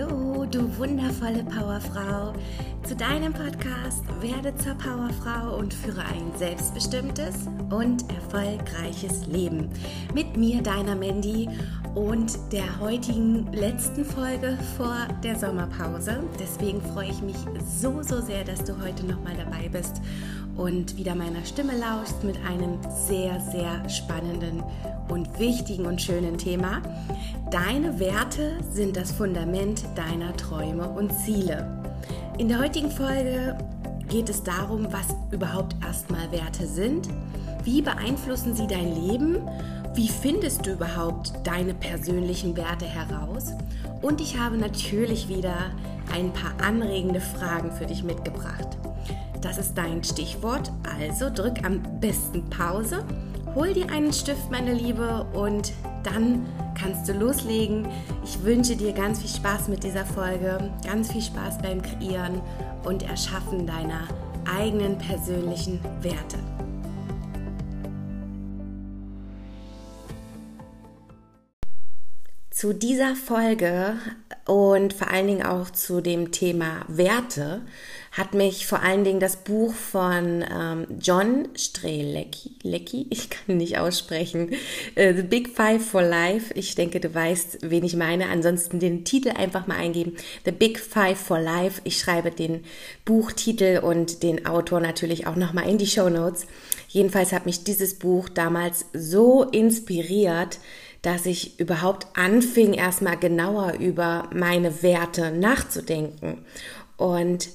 Hallo, du wundervolle Powerfrau, zu deinem Podcast Werde zur Powerfrau und führe ein selbstbestimmtes und erfolgreiches Leben. Mit mir, deiner Mandy und der heutigen letzten Folge vor der Sommerpause. Deswegen freue ich mich so, so sehr, dass du heute nochmal dabei bist und wieder meiner Stimme lauschst mit einem sehr, sehr spannenden und wichtigen und schönen Thema. Deine Werte sind das Fundament deiner Träume und Ziele. In der heutigen Folge geht es darum, was überhaupt erstmal Werte sind, wie beeinflussen sie dein Leben, wie findest du überhaupt deine persönlichen Werte heraus und ich habe natürlich wieder ein paar anregende Fragen für dich mitgebracht. Das ist dein Stichwort, also drück am besten Pause, hol dir einen Stift, meine Liebe, und dann kannst du loslegen. Ich wünsche dir ganz viel Spaß mit dieser Folge, ganz viel Spaß beim Kreieren und Erschaffen deiner eigenen persönlichen Werte. Zu dieser Folge und vor allen Dingen auch zu dem Thema Werte hat mich vor allen Dingen das Buch von ähm, John Strelecki, Lecki, ich kann nicht aussprechen, äh, The Big Five for Life. Ich denke, du weißt, wen ich meine. Ansonsten den Titel einfach mal eingeben. The Big Five for Life. Ich schreibe den Buchtitel und den Autor natürlich auch nochmal in die Show Notes. Jedenfalls hat mich dieses Buch damals so inspiriert, dass ich überhaupt anfing, erstmal genauer über meine Werte nachzudenken. Und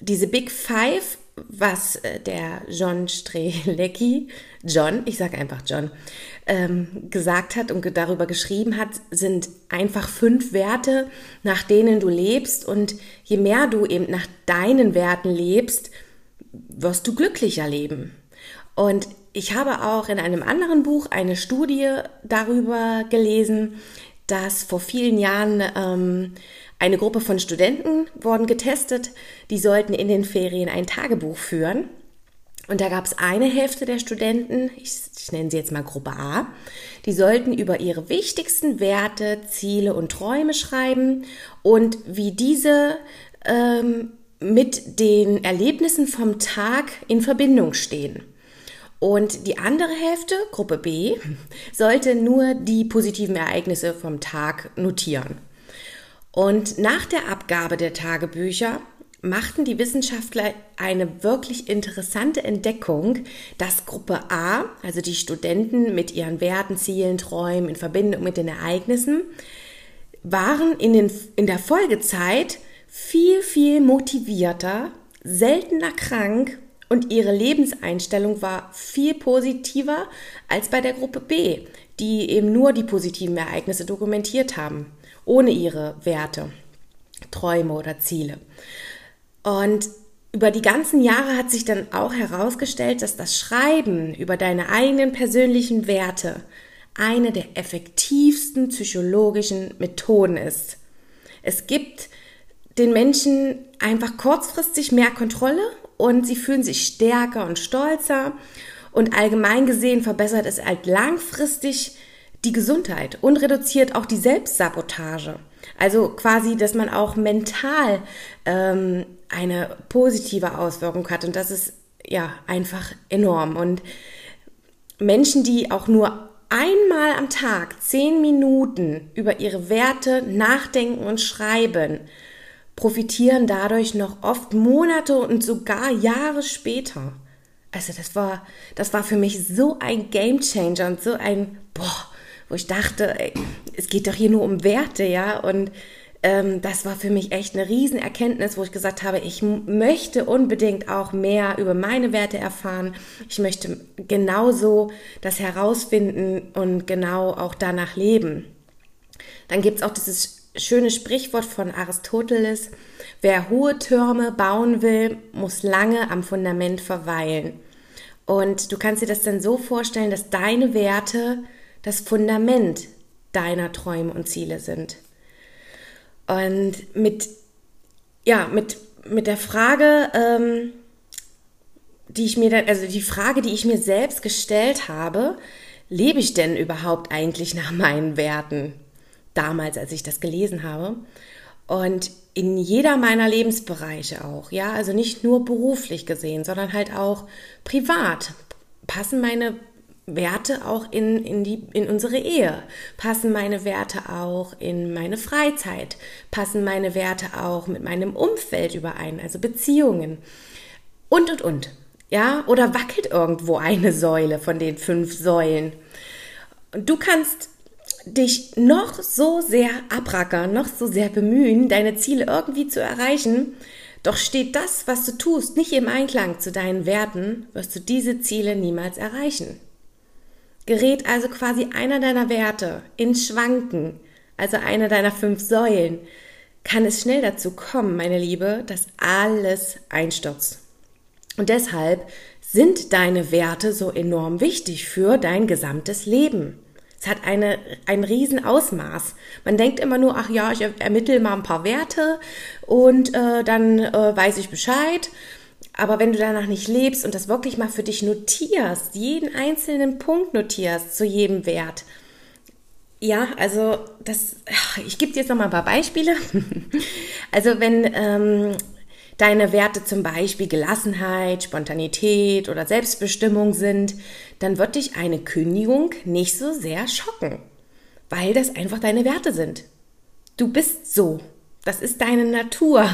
diese Big Five, was äh, der John Strelecki, John, ich sage einfach John, ähm, gesagt hat und darüber geschrieben hat, sind einfach fünf Werte, nach denen du lebst. Und je mehr du eben nach deinen Werten lebst, wirst du glücklicher leben. Und ich habe auch in einem anderen Buch eine Studie darüber gelesen, dass vor vielen Jahren ähm, eine Gruppe von Studenten wurden getestet, die sollten in den Ferien ein Tagebuch führen. Und da gab es eine Hälfte der Studenten, ich, ich, nenne sie jetzt mal Gruppe A, die sollten über ihre wichtigsten Werte, Ziele und Träume schreiben und wie diese ähm, mit den Erlebnissen vom Tag in Verbindung stehen. Und die andere Hälfte, Gruppe B, sollte nur die positiven Ereignisse vom Tag notieren. Und nach der Abgabe der Tagebücher machten die Wissenschaftler eine wirklich interessante Entdeckung, dass Gruppe A, also die Studenten mit ihren Werten, Zielen, Träumen in Verbindung mit den Ereignissen, waren in, den, in der Folgezeit viel, viel motivierter, seltener krank und ihre Lebenseinstellung war viel positiver als bei der Gruppe B, die eben nur die positiven Ereignisse dokumentiert haben, ohne ihre Werte, Träume oder Ziele. Und über die ganzen Jahre hat sich dann auch herausgestellt, dass das Schreiben über deine eigenen persönlichen Werte eine der effektivsten psychologischen Methoden ist. Es gibt den Menschen einfach kurzfristig mehr Kontrolle und sie fühlen sich stärker und stolzer und allgemein gesehen verbessert es halt langfristig die Gesundheit und reduziert auch die Selbstsabotage. Also quasi, dass man auch mental ähm, eine positive Auswirkung hat und das ist ja einfach enorm. Und Menschen, die auch nur einmal am Tag zehn Minuten über ihre Werte nachdenken und schreiben, profitieren dadurch noch oft Monate und sogar Jahre später. Also das war, das war für mich so ein Game Changer und so ein, boah, wo ich dachte, ey, es geht doch hier nur um Werte, ja, und ähm, das war für mich echt eine Riesenerkenntnis, wo ich gesagt habe, ich möchte unbedingt auch mehr über meine Werte erfahren. Ich möchte genauso das herausfinden und genau auch danach leben. Dann gibt's auch dieses schöne Sprichwort von Aristoteles, wer hohe Türme bauen will, muss lange am Fundament verweilen. Und du kannst dir das dann so vorstellen, dass deine Werte das Fundament deiner Träume und Ziele sind. Und mit, ja, mit, mit der Frage, ähm, die ich mir dann, also die Frage, die ich mir selbst gestellt habe, lebe ich denn überhaupt eigentlich nach meinen Werten? Damals, als ich das gelesen habe. Und in jeder meiner Lebensbereiche auch, ja, also nicht nur beruflich gesehen, sondern halt auch privat passen meine Werte auch in, in, die, in unsere Ehe? Passen meine Werte auch in meine Freizeit? Passen meine Werte auch mit meinem Umfeld überein, also Beziehungen? Und, und, und. Ja, oder wackelt irgendwo eine Säule von den fünf Säulen? Und du kannst dich noch so sehr abrackern, noch so sehr bemühen, deine Ziele irgendwie zu erreichen, doch steht das, was du tust, nicht im Einklang zu deinen Werten, wirst du diese Ziele niemals erreichen. Gerät also quasi einer deiner Werte in Schwanken, also einer deiner fünf Säulen, kann es schnell dazu kommen, meine Liebe, dass alles einstürzt. Und deshalb sind deine Werte so enorm wichtig für dein gesamtes Leben. Es hat eine, ein Riesenausmaß. Man denkt immer nur, ach ja, ich ermittle mal ein paar Werte und äh, dann äh, weiß ich Bescheid. Aber wenn du danach nicht lebst und das wirklich mal für dich notierst, jeden einzelnen Punkt notierst zu jedem Wert, ja, also das, ich gebe dir jetzt noch mal ein paar Beispiele. Also wenn ähm, deine Werte zum Beispiel Gelassenheit, Spontanität oder Selbstbestimmung sind, dann wird dich eine Kündigung nicht so sehr schocken, weil das einfach deine Werte sind. Du bist so. Das ist deine Natur.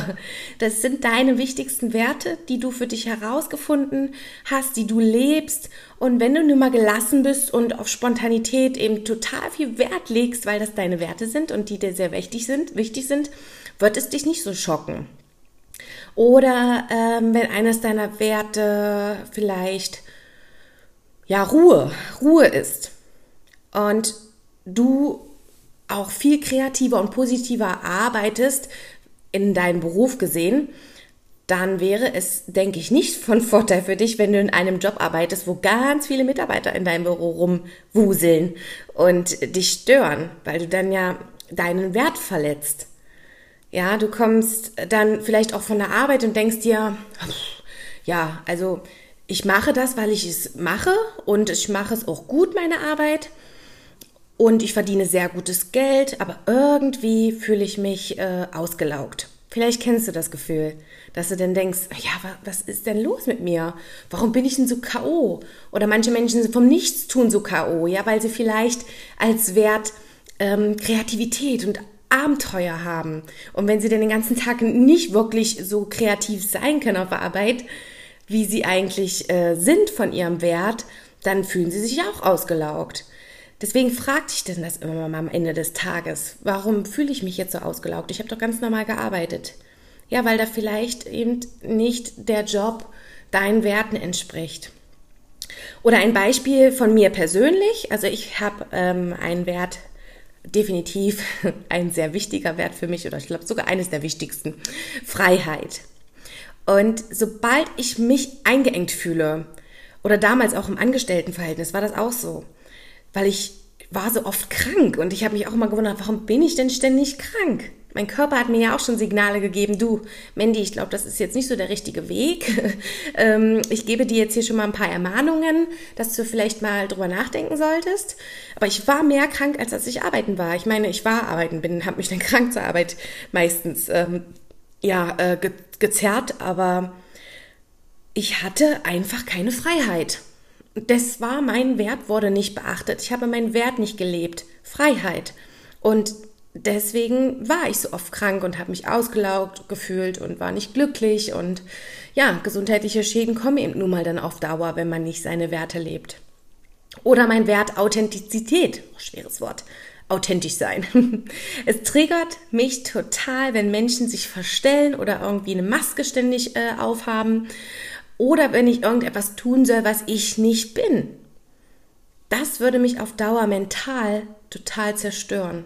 Das sind deine wichtigsten Werte, die du für dich herausgefunden hast, die du lebst. Und wenn du nur mal gelassen bist und auf Spontanität eben total viel Wert legst, weil das deine Werte sind und die dir sehr wichtig sind, wichtig sind, wird es dich nicht so schocken. Oder ähm, wenn eines deiner Werte vielleicht ja Ruhe, Ruhe ist und du auch viel kreativer und positiver arbeitest in deinem Beruf gesehen, dann wäre es, denke ich, nicht von Vorteil für dich, wenn du in einem Job arbeitest, wo ganz viele Mitarbeiter in deinem Büro rumwuseln und dich stören, weil du dann ja deinen Wert verletzt. Ja, du kommst dann vielleicht auch von der Arbeit und denkst dir, ja, also ich mache das, weil ich es mache und ich mache es auch gut, meine Arbeit. Und ich verdiene sehr gutes Geld, aber irgendwie fühle ich mich äh, ausgelaugt. Vielleicht kennst du das Gefühl, dass du dann denkst, ja, was ist denn los mit mir? Warum bin ich denn so K.O.? Oder manche Menschen sind vom Nichtstun so K.O., ja, weil sie vielleicht als Wert ähm, Kreativität und Abenteuer haben. Und wenn sie dann den ganzen Tag nicht wirklich so kreativ sein können auf der Arbeit, wie sie eigentlich äh, sind von ihrem Wert, dann fühlen sie sich auch ausgelaugt. Deswegen fragt sich denn das immer mal am Ende des Tages. Warum fühle ich mich jetzt so ausgelaugt? Ich habe doch ganz normal gearbeitet. Ja, weil da vielleicht eben nicht der Job deinen Werten entspricht. Oder ein Beispiel von mir persönlich. Also ich habe ähm, einen Wert, definitiv ein sehr wichtiger Wert für mich oder ich glaube sogar eines der wichtigsten. Freiheit. Und sobald ich mich eingeengt fühle, oder damals auch im Angestelltenverhältnis war das auch so, weil ich war so oft krank und ich habe mich auch immer gewundert, warum bin ich denn ständig krank? Mein Körper hat mir ja auch schon Signale gegeben, du, Mandy, ich glaube, das ist jetzt nicht so der richtige Weg. Ähm, ich gebe dir jetzt hier schon mal ein paar Ermahnungen, dass du vielleicht mal drüber nachdenken solltest. Aber ich war mehr krank, als dass ich arbeiten war. Ich meine, ich war arbeiten, bin, habe mich dann krank zur Arbeit meistens ähm, ja, äh, ge gezerrt, aber ich hatte einfach keine Freiheit. Das war mein Wert, wurde nicht beachtet. Ich habe meinen Wert nicht gelebt. Freiheit. Und deswegen war ich so oft krank und habe mich ausgelaugt gefühlt und war nicht glücklich. Und ja, gesundheitliche Schäden kommen eben nun mal dann auf Dauer, wenn man nicht seine Werte lebt. Oder mein Wert Authentizität, schweres Wort, authentisch sein. Es triggert mich total, wenn Menschen sich verstellen oder irgendwie eine Maske ständig äh, aufhaben oder wenn ich irgendetwas tun soll, was ich nicht bin. Das würde mich auf Dauer mental total zerstören,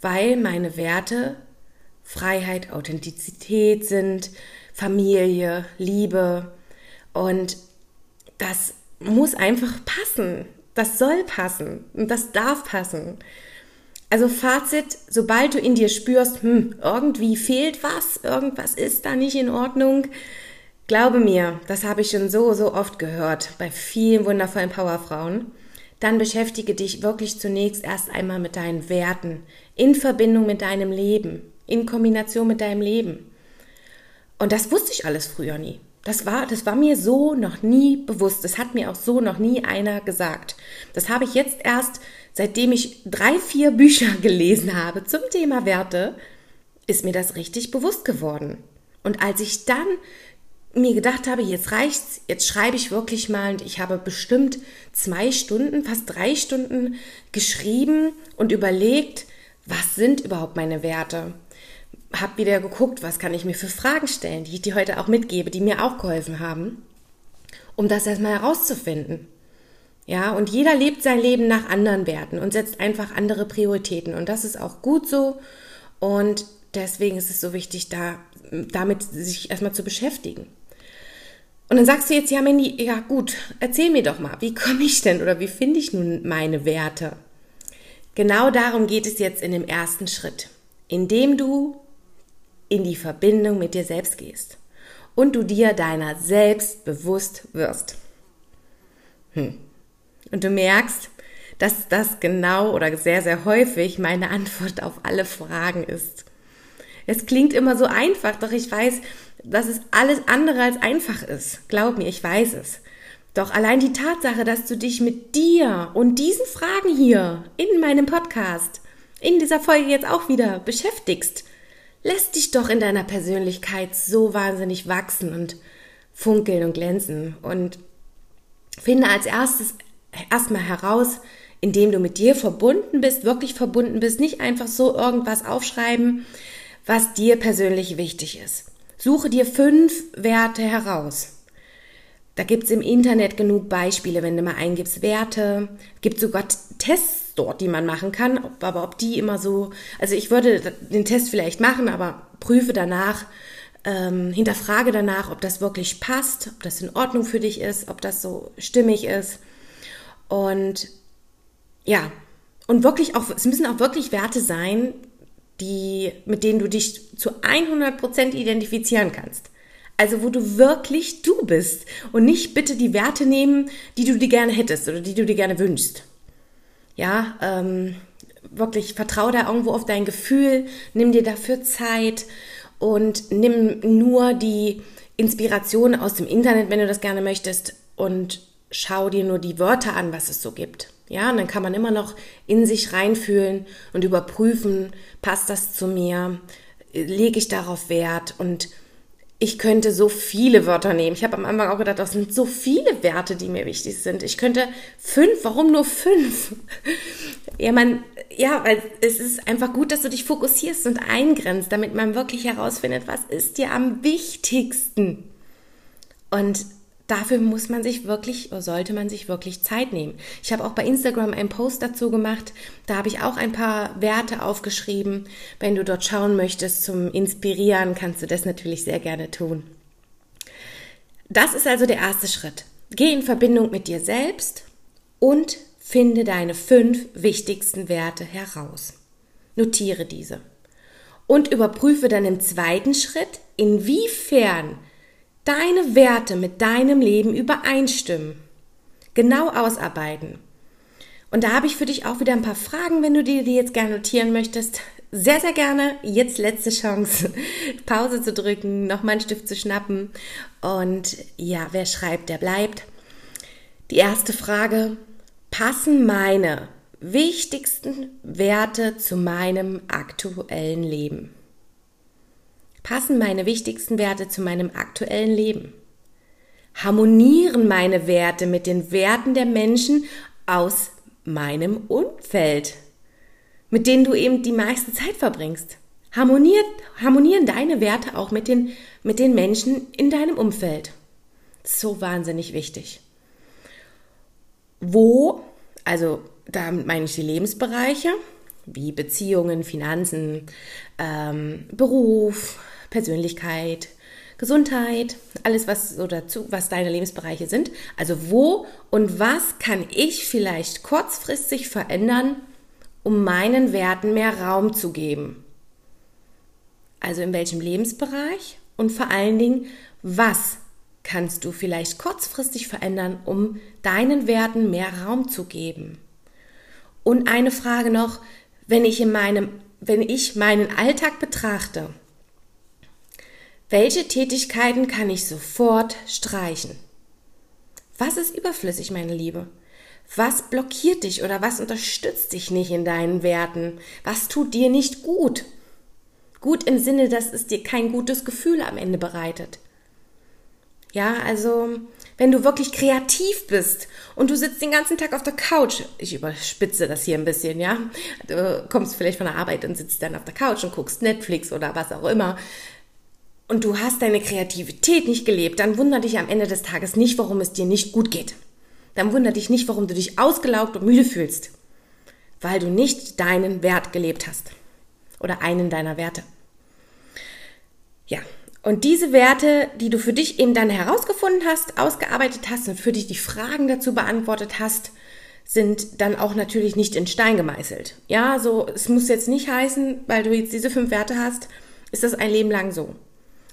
weil meine Werte Freiheit, Authentizität sind, Familie, Liebe und das muss einfach passen. Das soll passen und das darf passen. Also Fazit, sobald du in dir spürst, hm, irgendwie fehlt was, irgendwas ist da nicht in Ordnung, glaube mir, das habe ich schon so, so oft gehört bei vielen wundervollen Powerfrauen, dann beschäftige dich wirklich zunächst erst einmal mit deinen Werten in Verbindung mit deinem Leben. in Kombination mit deinem Leben. Und das wusste ich alles früher nie. Das war, das war mir so noch nie bewusst. Das hat mir auch so noch nie einer gesagt. Das habe ich jetzt erst, seitdem ich drei, vier Bücher gelesen habe zum Thema Werte, ist mir das richtig bewusst geworden. Und als ich dann mir gedacht habe, jetzt reicht's, jetzt schreibe ich wirklich mal und ich habe bestimmt zwei Stunden, fast drei Stunden geschrieben und überlegt, was sind überhaupt meine Werte? Hab wieder geguckt, was kann ich mir für Fragen stellen, die ich dir heute auch mitgebe, die mir auch geholfen haben, um das erstmal herauszufinden. Ja, und jeder lebt sein Leben nach anderen Werten und setzt einfach andere Prioritäten und das ist auch gut so und deswegen ist es so wichtig, da damit sich erstmal zu beschäftigen. Und dann sagst du jetzt, ja, Mandy, ja gut, erzähl mir doch mal, wie komme ich denn oder wie finde ich nun meine Werte? Genau darum geht es jetzt in dem ersten Schritt, indem du in die Verbindung mit dir selbst gehst und du dir deiner selbst bewusst wirst. Hm. Und du merkst, dass das genau oder sehr, sehr häufig meine Antwort auf alle Fragen ist. Es klingt immer so einfach, doch ich weiß, dass es alles andere als einfach ist. Glaub mir, ich weiß es. Doch allein die Tatsache, dass du dich mit dir und diesen Fragen hier in meinem Podcast, in dieser Folge jetzt auch wieder beschäftigst, lässt dich doch in deiner Persönlichkeit so wahnsinnig wachsen und funkeln und glänzen. Und finde als erstes erstmal heraus, indem du mit dir verbunden bist, wirklich verbunden bist, nicht einfach so irgendwas aufschreiben, was dir persönlich wichtig ist. Suche dir fünf Werte heraus. Da gibt's im Internet genug Beispiele, wenn du mal eingibst Werte. Gibt sogar Tests dort, die man machen kann. Aber ob die immer so, also ich würde den Test vielleicht machen, aber prüfe danach, ähm, hinterfrage danach, ob das wirklich passt, ob das in Ordnung für dich ist, ob das so stimmig ist. Und ja, und wirklich auch, es müssen auch wirklich Werte sein, die, mit denen du dich zu 100% identifizieren kannst. Also wo du wirklich du bist und nicht bitte die Werte nehmen, die du dir gerne hättest oder die du dir gerne wünschst. Ja, ähm, wirklich vertraue da irgendwo auf dein Gefühl, nimm dir dafür Zeit und nimm nur die Inspiration aus dem Internet, wenn du das gerne möchtest und schau dir nur die Wörter an, was es so gibt. Ja, und dann kann man immer noch in sich reinfühlen und überprüfen, passt das zu mir, lege ich darauf Wert und ich könnte so viele Wörter nehmen. Ich habe am Anfang auch gedacht, das sind so viele Werte, die mir wichtig sind. Ich könnte fünf, warum nur fünf? ja, man, ja, weil es ist einfach gut, dass du dich fokussierst und eingrenzt, damit man wirklich herausfindet, was ist dir am wichtigsten. Und dafür muss man sich wirklich, oder sollte man sich wirklich Zeit nehmen. Ich habe auch bei Instagram einen Post dazu gemacht. Da habe ich auch ein paar Werte aufgeschrieben. Wenn du dort schauen möchtest zum Inspirieren, kannst du das natürlich sehr gerne tun. Das ist also der erste Schritt. Geh in Verbindung mit dir selbst und finde deine fünf wichtigsten Werte heraus. Notiere diese. Und überprüfe dann im zweiten Schritt, inwiefern deine Werte mit deinem Leben übereinstimmen. Genau ausarbeiten. Und da habe ich für dich auch wieder ein paar Fragen, wenn du dir die jetzt gerne notieren möchtest. Sehr, sehr gerne. Jetzt letzte Chance, Pause zu drücken, nochmal einen Stift zu schnappen. Und ja, wer schreibt, der bleibt. Die erste Frage. Passen meine wichtigsten Werte zu meinem aktuellen Leben? Passen meine wichtigsten Werte zu meinem aktuellen Leben? Harmonieren meine Werte mit den Werten der Menschen aus meinem Umfeld, mit denen du eben die meiste Zeit verbringst? Harmoniert, harmonieren deine Werte auch mit den, mit den Menschen in deinem Umfeld? So wahnsinnig wichtig. Wo, also da meine ich die Lebensbereiche, wie Beziehungen, Finanzen, ähm, Beruf, Persönlichkeit, Gesundheit, alles was so dazu, was deine Lebensbereiche sind. Also wo und was kann ich vielleicht kurzfristig verändern, um meinen Werten mehr Raum zu geben? Also in welchem Lebensbereich und vor allen Dingen, was kannst du vielleicht kurzfristig verändern, um deinen Werten mehr Raum zu geben? Und eine Frage noch, wenn ich in meinem wenn ich meinen Alltag betrachte, welche Tätigkeiten kann ich sofort streichen? Was ist überflüssig, meine Liebe? Was blockiert dich oder was unterstützt dich nicht in deinen Werten? Was tut dir nicht gut? Gut im Sinne, dass es dir kein gutes Gefühl am Ende bereitet. Ja, also wenn du wirklich kreativ bist und du sitzt den ganzen Tag auf der Couch, ich überspitze das hier ein bisschen, ja, du kommst vielleicht von der Arbeit und sitzt dann auf der Couch und guckst Netflix oder was auch immer und du hast deine Kreativität nicht gelebt, dann wundere dich am Ende des Tages nicht, warum es dir nicht gut geht. Dann wundere dich nicht, warum du dich ausgelaugt und müde fühlst, weil du nicht deinen Wert gelebt hast oder einen deiner Werte. Ja, und diese Werte, die du für dich eben dann herausgefunden hast, ausgearbeitet hast und für dich die Fragen dazu beantwortet hast, sind dann auch natürlich nicht in Stein gemeißelt. Ja, so, es muss jetzt nicht heißen, weil du jetzt diese fünf Werte hast, ist das ein Leben lang so.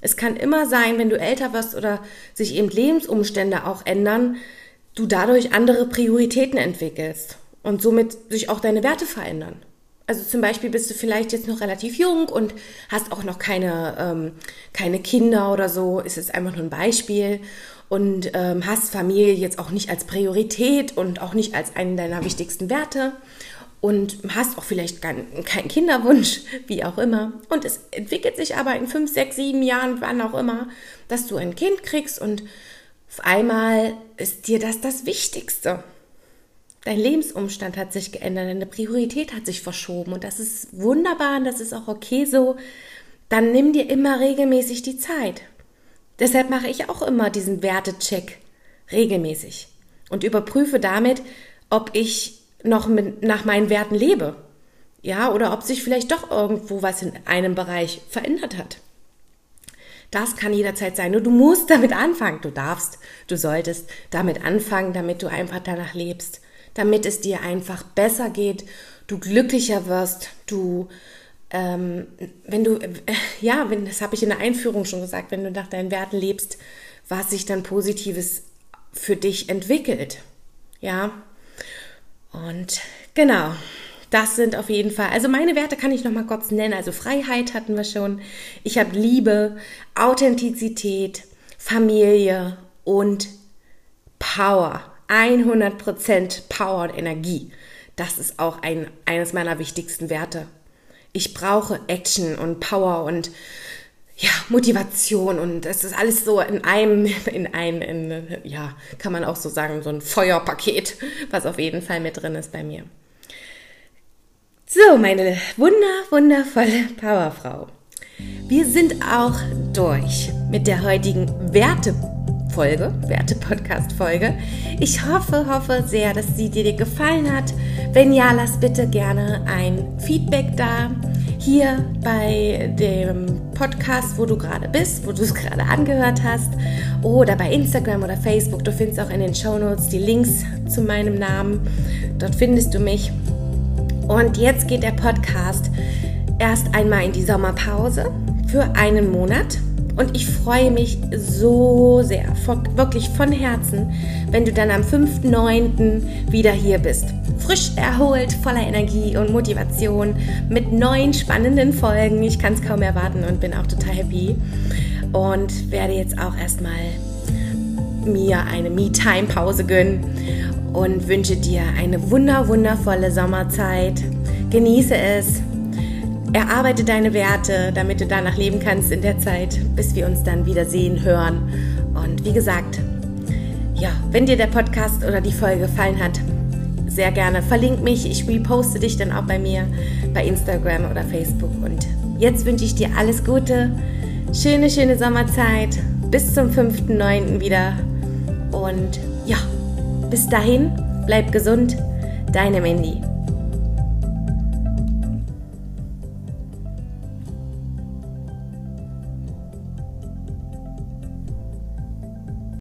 Es kann immer sein, wenn du älter wirst oder sich eben Lebensumstände auch ändern, du dadurch andere Prioritäten entwickelst und somit sich auch deine Werte verändern. Also zum Beispiel bist du vielleicht jetzt noch relativ jung und hast auch noch keine, ähm, keine Kinder oder so, ist es einfach nur ein Beispiel und ähm, hast Familie jetzt auch nicht als Priorität und auch nicht als einen deiner wichtigsten Werte und hast auch vielleicht keinen kein Kinderwunsch, wie auch immer. Und es entwickelt sich aber in fünf, sechs, sieben Jahren, wann auch immer, dass du ein Kind kriegst und auf einmal ist dir das das Wichtigste. Dein Lebensumstand hat sich geändert, deine Priorität hat sich verschoben und das ist wunderbar und das ist auch okay so. Dann nimm dir immer regelmäßig die Zeit. Deshalb mache ich auch immer diesen Wertecheck regelmäßig und überprüfe damit, ob ich noch mit, nach meinen Werten lebe. Ja, oder ob sich vielleicht doch irgendwo was in einem Bereich verändert hat. Das kann jederzeit sein. Nur du musst damit anfangen. Du darfst, du solltest damit anfangen, damit du einfach danach lebst damit es dir einfach besser geht, du glücklicher wirst, du ähm, wenn du, äh, ja, wenn, das habe ich in der Einführung schon gesagt, wenn du nach deinen Werten lebst, was sich dann Positives für dich entwickelt. Ja. Und genau, das sind auf jeden Fall, also meine Werte kann ich noch mal kurz nennen. Also Freiheit hatten wir schon. Ich habe Liebe, Authentizität, Familie und Power. 100% Power und Energie. Das ist auch ein, eines meiner wichtigsten Werte. Ich brauche Action und Power und ja, Motivation und es ist alles so in einem, in einem, in, ja, kann man auch so sagen, so ein Feuerpaket, was auf jeden Fall mit drin ist bei mir. So, meine wunder, wundervolle Powerfrau. Wir sind auch durch mit der heutigen Werte Folge, Werte-Podcast-Folge. Ich hoffe, hoffe sehr, dass sie dir gefallen hat. Wenn ja, lass bitte gerne ein Feedback da. Hier bei dem Podcast, wo du gerade bist, wo du es gerade angehört hast, oder bei Instagram oder Facebook. Du findest auch in den Show Notes die Links zu meinem Namen. Dort findest du mich. Und jetzt geht der Podcast erst einmal in die Sommerpause für einen Monat. Und ich freue mich so sehr, wirklich von Herzen, wenn du dann am 5.9. wieder hier bist. Frisch erholt, voller Energie und Motivation mit neuen spannenden Folgen. Ich kann es kaum erwarten und bin auch total happy. Und werde jetzt auch erstmal mir eine Me-Time-Pause gönnen und wünsche dir eine wunder, wundervolle Sommerzeit. Genieße es Erarbeite deine Werte, damit du danach leben kannst in der Zeit, bis wir uns dann wieder sehen, hören. Und wie gesagt, ja, wenn dir der Podcast oder die Folge gefallen hat, sehr gerne verlink mich. Ich reposte dich dann auch bei mir bei Instagram oder Facebook. Und jetzt wünsche ich dir alles Gute, schöne, schöne Sommerzeit. Bis zum 5.9. wieder. Und ja, bis dahin, bleib gesund. Deine Mandy.